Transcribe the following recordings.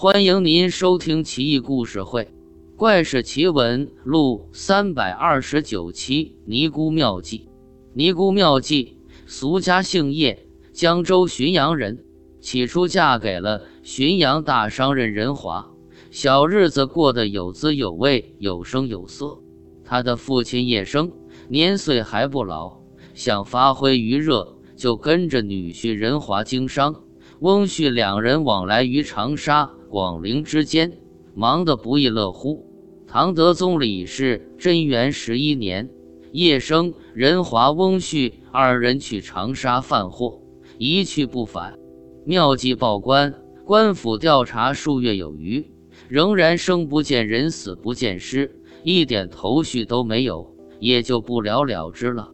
欢迎您收听《奇异故事会·怪事奇闻录》三百二十九期《尼姑妙计》。尼姑妙计，俗家姓叶，江州浔阳人。起初嫁给了浔阳大商人任华，小日子过得有滋有味，有声有色。他的父亲叶生年岁还不老，想发挥余热，就跟着女婿任华经商。翁婿两人往来于长沙。广陵之间，忙得不亦乐乎。唐德宗李氏贞元十一年，叶生、任华、翁婿二人去长沙贩货，一去不返。妙计报官，官府调查数月有余，仍然生不见人，死不见尸，一点头绪都没有，也就不了了之了。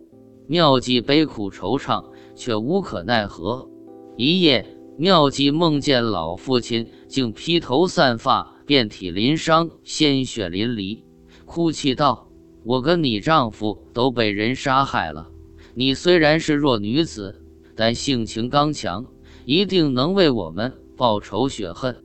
妙计悲苦惆怅，却无可奈何。一夜。妙计梦见老父亲竟披头散发、遍体鳞伤、鲜血淋漓，哭泣道：“我跟你丈夫都被人杀害了。你虽然是弱女子，但性情刚强，一定能为我们报仇雪恨。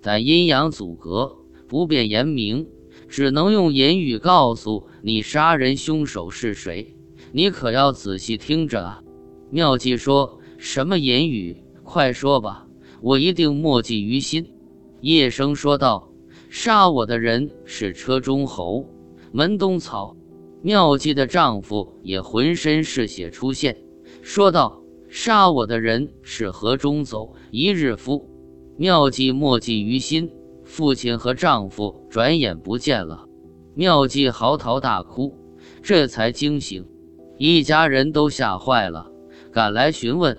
但阴阳阻隔，不便言明，只能用言语告诉你杀人凶手是谁。你可要仔细听着啊！”妙计说什么言语？快说吧，我一定默记于心。”叶生说道，“杀我的人是车中侯门东草。”妙计的丈夫也浑身是血出现，说道：“杀我的人是河中走一日夫。”妙计默记于心，父亲和丈夫转眼不见了。妙计嚎啕大哭，这才惊醒，一家人都吓坏了，赶来询问。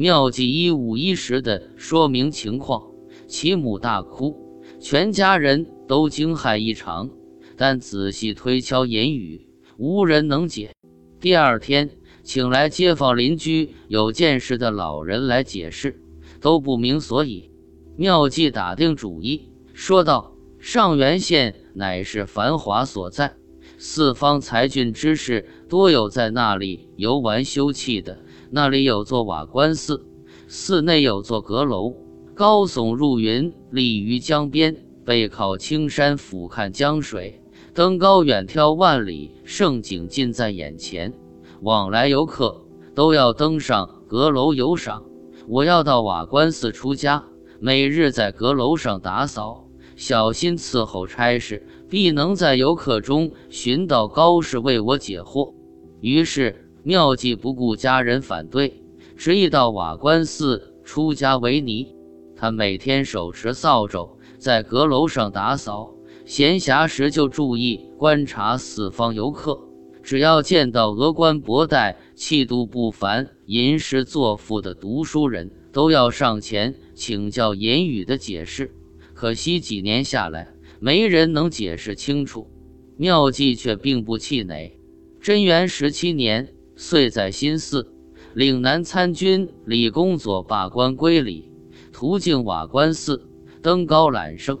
妙计一五一十地说明情况，其母大哭，全家人都惊骇异常。但仔细推敲言语，无人能解。第二天，请来街坊邻居有见识的老人来解释，都不明所以。妙计打定主意，说道：“上元县乃是繁华所在，四方才俊之士多有在那里游玩休憩的。”那里有座瓦官寺，寺内有座阁楼，高耸入云，立于江边，背靠青山，俯瞰江水，登高远眺万里，盛景近在眼前。往来游客都要登上阁楼游赏。我要到瓦官寺出家，每日在阁楼上打扫，小心伺候差事，必能在游客中寻到高士为我解惑。于是。妙计不顾家人反对，执意到瓦官寺出家为尼。他每天手持扫帚，在阁楼上打扫，闲暇时就注意观察四方游客。只要见到峨冠博带、气度不凡、吟诗作赋的读书人，都要上前请教言语的解释。可惜几年下来，没人能解释清楚。妙计却并不气馁。贞元十七年。岁在新寺，岭南参军李公佐罢官归里，途径瓦官寺，登高揽胜。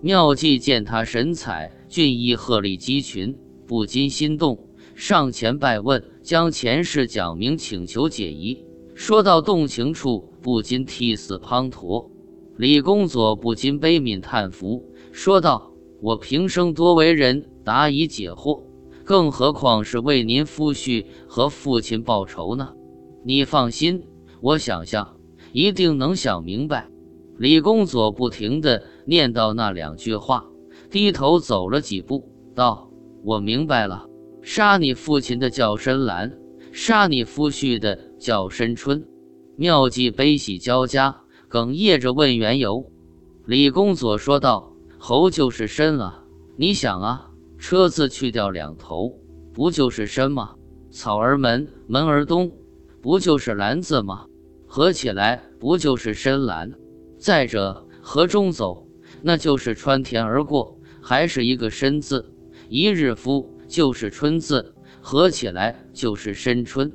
妙计见他神采俊逸，鹤立鸡群，不禁心动，上前拜问，将前世讲明，请求解疑。说到动情处，不禁涕泗滂沱。李公佐不禁悲悯叹服，说道：“我平生多为人答疑解惑。”更何况是为您夫婿和父亲报仇呢？你放心，我想想，一定能想明白。李公佐不停地念叨那两句话，低头走了几步，道：“我明白了，杀你父亲的叫深蓝，杀你夫婿的叫深春。”妙计悲喜交加，哽咽着问缘由。李公佐说道：“侯就是深啊，你想啊。”车字去掉两头，不就是深吗？草儿门，门儿东，不就是蓝字吗？合起来不就是深蓝？再者，河中走，那就是穿田而过，还是一个深字。一日夫就是春字，合起来就是深春。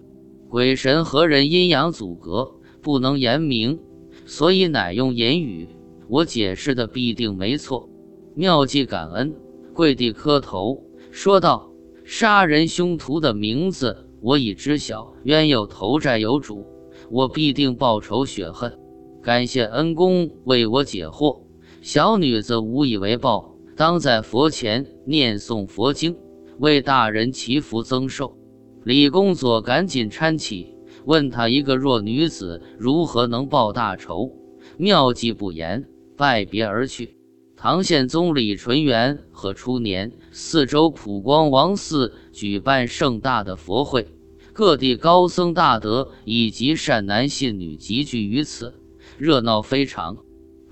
鬼神和人阴阳阻隔，不能言明，所以乃用言语。我解释的必定没错。妙计感恩。跪地磕头，说道：“杀人凶徒的名字我已知晓，冤有头债有主，我必定报仇雪恨。感谢恩公为我解惑，小女子无以为报，当在佛前念诵佛经，为大人祈福增寿。李公佐赶紧搀起，问他一个弱女子如何能报大仇？妙计不言，拜别而去。唐宪宗李纯元和初年，四周普光王寺举办盛大的佛会，各地高僧大德以及善男信女集聚于此，热闹非常。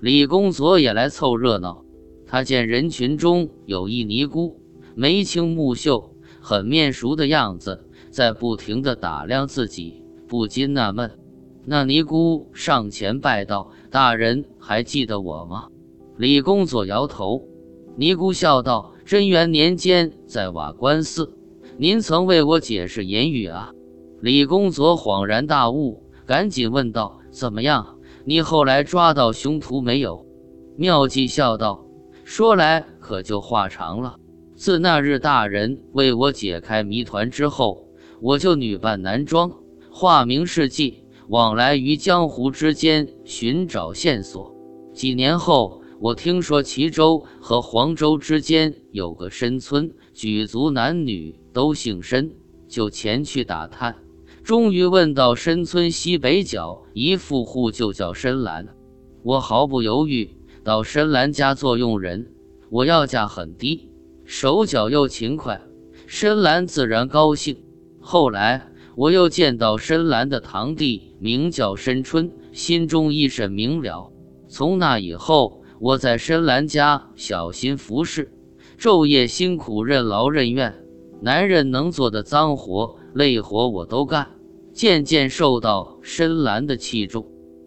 李公佐也来凑热闹。他见人群中有一尼姑，眉清目秀，很面熟的样子，在不停地打量自己，不禁纳闷。那尼姑上前拜道：“大人还记得我吗？”李公佐摇头，尼姑笑道：“贞元年间在瓦官寺，您曾为我解释言语啊。”李公佐恍然大悟，赶紧问道：“怎么样？你后来抓到凶徒没有？”妙计笑道：“说来可就话长了。自那日大人为我解开谜团之后，我就女扮男装，化名世纪，往来于江湖之间寻找线索。几年后。”我听说齐州和黄州之间有个深村，举族男女都姓申，就前去打探。终于问到深村西北角一富户，就叫深蓝。我毫不犹豫到深蓝家做佣人，我要价很低，手脚又勤快，深蓝自然高兴。后来我又见到深蓝的堂弟，名叫申春，心中一甚明了。从那以后。我在深蓝家小心服侍，昼夜辛苦，任劳任怨。男人能做的脏活、累活我都干，渐渐受到深蓝的器重。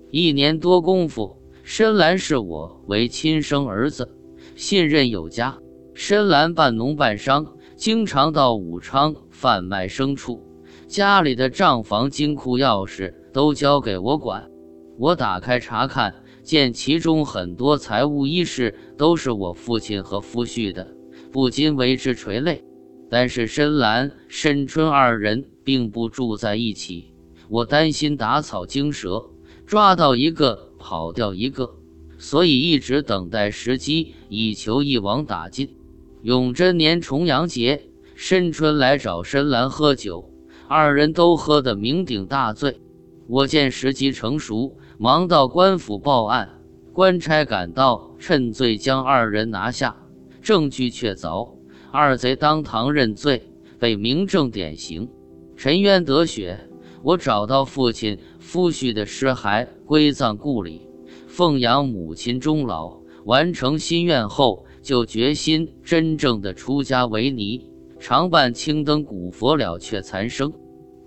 一年多功夫，深蓝视我为亲生儿子，信任有加。深蓝半农半商，经常到武昌贩卖牲畜，家里的账房、金库钥匙都交给我管。我打开查看。见其中很多财物衣饰都是我父亲和夫婿的，不禁为之垂泪。但是深蓝、深春二人并不住在一起，我担心打草惊蛇，抓到一个跑掉一个，所以一直等待时机，以求一网打尽。永贞年重阳节，深春来找深蓝喝酒，二人都喝得酩酊大醉。我见时机成熟。忙到官府报案，官差赶到，趁醉将二人拿下，证据确凿，二贼当堂认罪，被明正典刑，沉冤得雪。我找到父亲、夫婿的尸骸，归葬故里，奉养母亲终老，完成心愿后，就决心真正的出家为尼，常伴青灯古佛了却残生。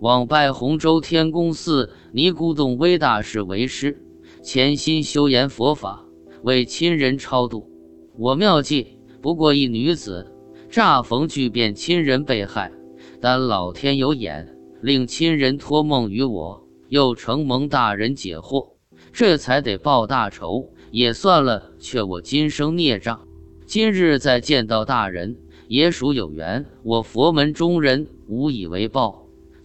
往拜洪州天宫寺尼姑洞威大士为师，潜心修研佛法，为亲人超度。我妙计不过一女子，乍逢巨变，亲人被害，但老天有眼，令亲人托梦于我，又承蒙大人解惑，这才得报大仇，也算了却我今生孽障。今日再见到大人，也属有缘。我佛门中人无以为报。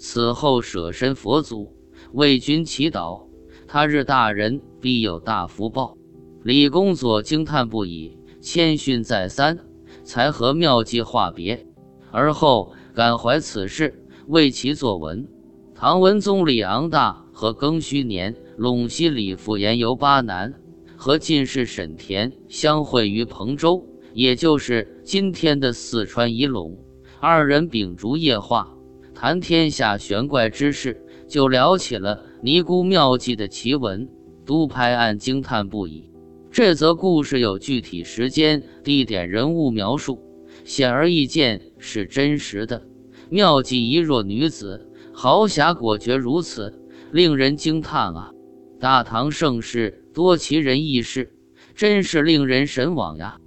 此后舍身佛祖，为君祈祷，他日大人必有大福报。李公佐惊叹不已，谦逊再三，才和妙计话别。而后感怀此事，为其作文。唐文宗李昂大和庚戌年，陇西李复言游巴南，和进士沈田相会于彭州，也就是今天的四川仪陇。二人秉烛夜话。谈天下玄怪之事，就聊起了尼姑妙计的奇闻。都拍案惊叹不已。这则故事有具体时间、地点、人物描述，显而易见是真实的。妙计一弱女子，豪侠果决如此，令人惊叹啊！大唐盛世多奇人异事，真是令人神往呀！